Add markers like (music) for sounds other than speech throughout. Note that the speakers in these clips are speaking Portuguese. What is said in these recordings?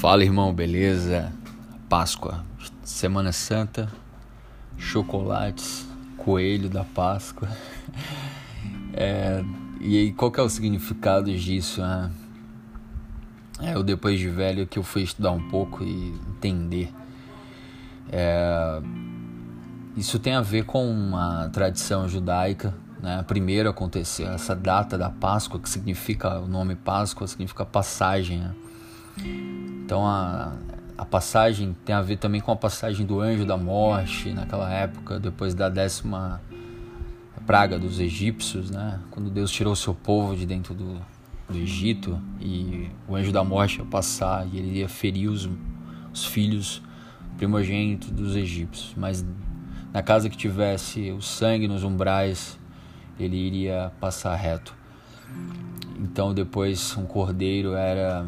Fala irmão, beleza? Páscoa, Semana Santa, chocolates, coelho da Páscoa. (laughs) É, e aí, qual que é o significado disso? Né? É, eu depois de velho que eu fui estudar um pouco e entender. É, isso tem a ver com a tradição judaica. Né? Primeiro aconteceu essa data da Páscoa, que significa o nome Páscoa, significa passagem. Né? Então a, a passagem tem a ver também com a passagem do anjo da morte naquela época, depois da décima praga dos egípcios, né? Quando Deus tirou o seu povo de dentro do, do Egito e o anjo da morte ia passar e ele ia ferir os, os filhos primogênitos dos egípcios. Mas na casa que tivesse o sangue nos umbrais, ele iria passar reto. Então depois um cordeiro era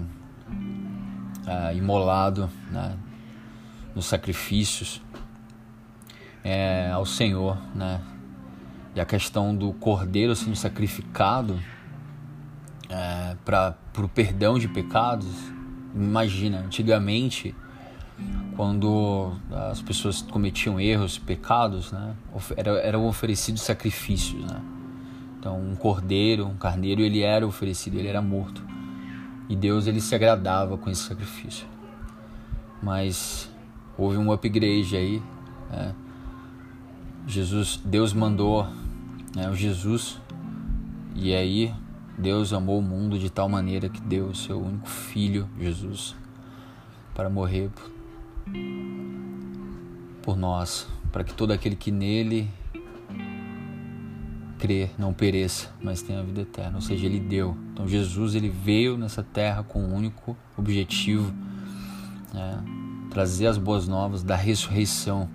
uh, imolado né, nos sacrifícios é, ao Senhor, né? E a questão do cordeiro sendo sacrificado é, para o perdão de pecados. Imagina, antigamente, quando as pessoas cometiam erros, pecados, né, eram oferecidos sacrifícios, né? Então, um cordeiro, um carneiro, ele era oferecido, ele era morto. E Deus ele se agradava com esse sacrifício. Mas houve um upgrade aí. Né? Jesus, Deus mandou né, o Jesus e aí Deus amou o mundo de tal maneira que deu o seu único filho, Jesus, para morrer por, por nós, para que todo aquele que nele crer não pereça, mas tenha a vida eterna. Ou seja, ele deu. Então Jesus ele veio nessa terra com um único objetivo, né? trazer as boas novas da ressurreição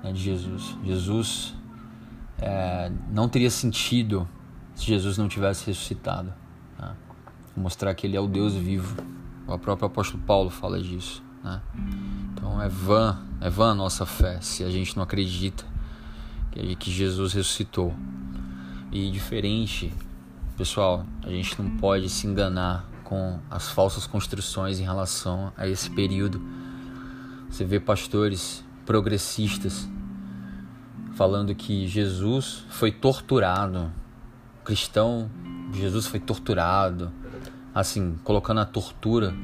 né, de Jesus. Jesus é, não teria sentido se Jesus não tivesse ressuscitado. Né? Mostrar que ele é o Deus vivo. O próprio apóstolo Paulo fala disso. Né? Então é vã, é vã a nossa fé se a gente não acredita que Jesus ressuscitou. E diferente, pessoal, a gente não pode se enganar com as falsas construções em relação a esse período. Você vê pastores progressistas falando que Jesus foi torturado, cristão, Jesus foi torturado, assim, colocando a tortura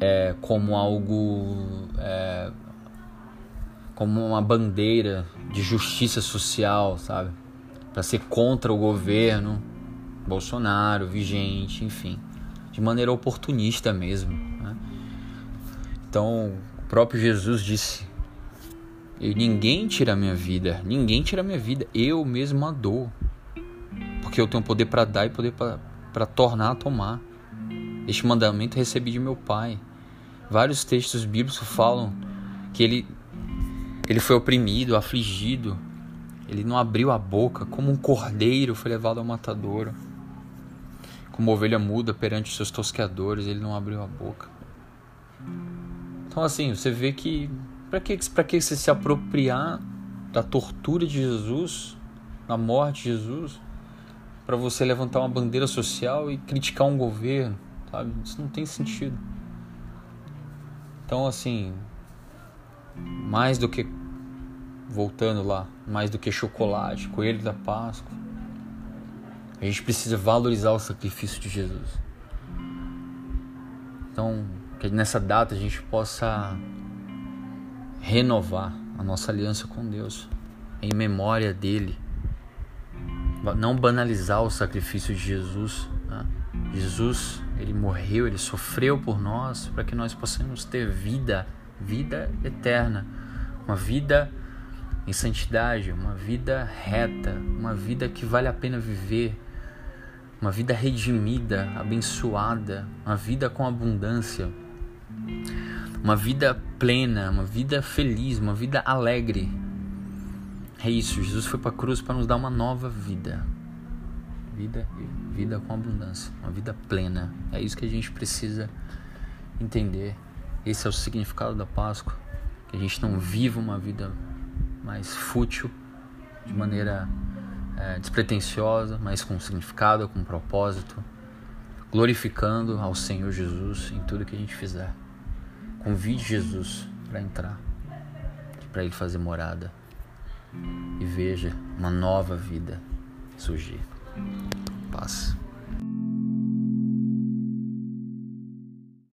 é, como algo, é, como uma bandeira de justiça social, sabe? para ser contra o governo Bolsonaro vigente, enfim, de maneira oportunista mesmo. Né? Então, o próprio Jesus disse: Ninguém tira a minha vida, ninguém tira a minha vida, eu mesmo a dou, porque eu tenho poder para dar e poder para tornar a tomar. Este mandamento recebi de meu Pai. Vários textos bíblicos falam que ele, ele foi oprimido, afligido, ele não abriu a boca, como um cordeiro foi levado ao matadouro. Como ovelha muda perante os seus tosqueadores, ele não abriu a boca. Então assim, você vê que para que para que você se apropriar da tortura de Jesus, da morte de Jesus, para você levantar uma bandeira social e criticar um governo, sabe? Isso não tem sentido. Então assim, mais do que voltando lá, mais do que chocolate, coelho da Páscoa. A gente precisa valorizar o sacrifício de Jesus. Então, que nessa data a gente possa renovar a nossa aliança com Deus em memória dele. Não banalizar o sacrifício de Jesus. Né? Jesus, ele morreu, ele sofreu por nós para que nós possamos ter vida, vida eterna, uma vida em santidade, uma vida reta, uma vida que vale a pena viver, uma vida redimida, abençoada, uma vida com abundância, uma vida plena, uma vida feliz, uma vida alegre. É isso, Jesus foi para a cruz para nos dar uma nova vida. Vida, vida com abundância, uma vida plena. É isso que a gente precisa entender. Esse é o significado da Páscoa. Que a gente não viva uma vida mais fútil, de maneira é, despretensiosa, mas com significado, com propósito, glorificando ao Senhor Jesus em tudo que a gente fizer. Convide Jesus para entrar, para Ele fazer morada e veja uma nova vida surgir. Paz.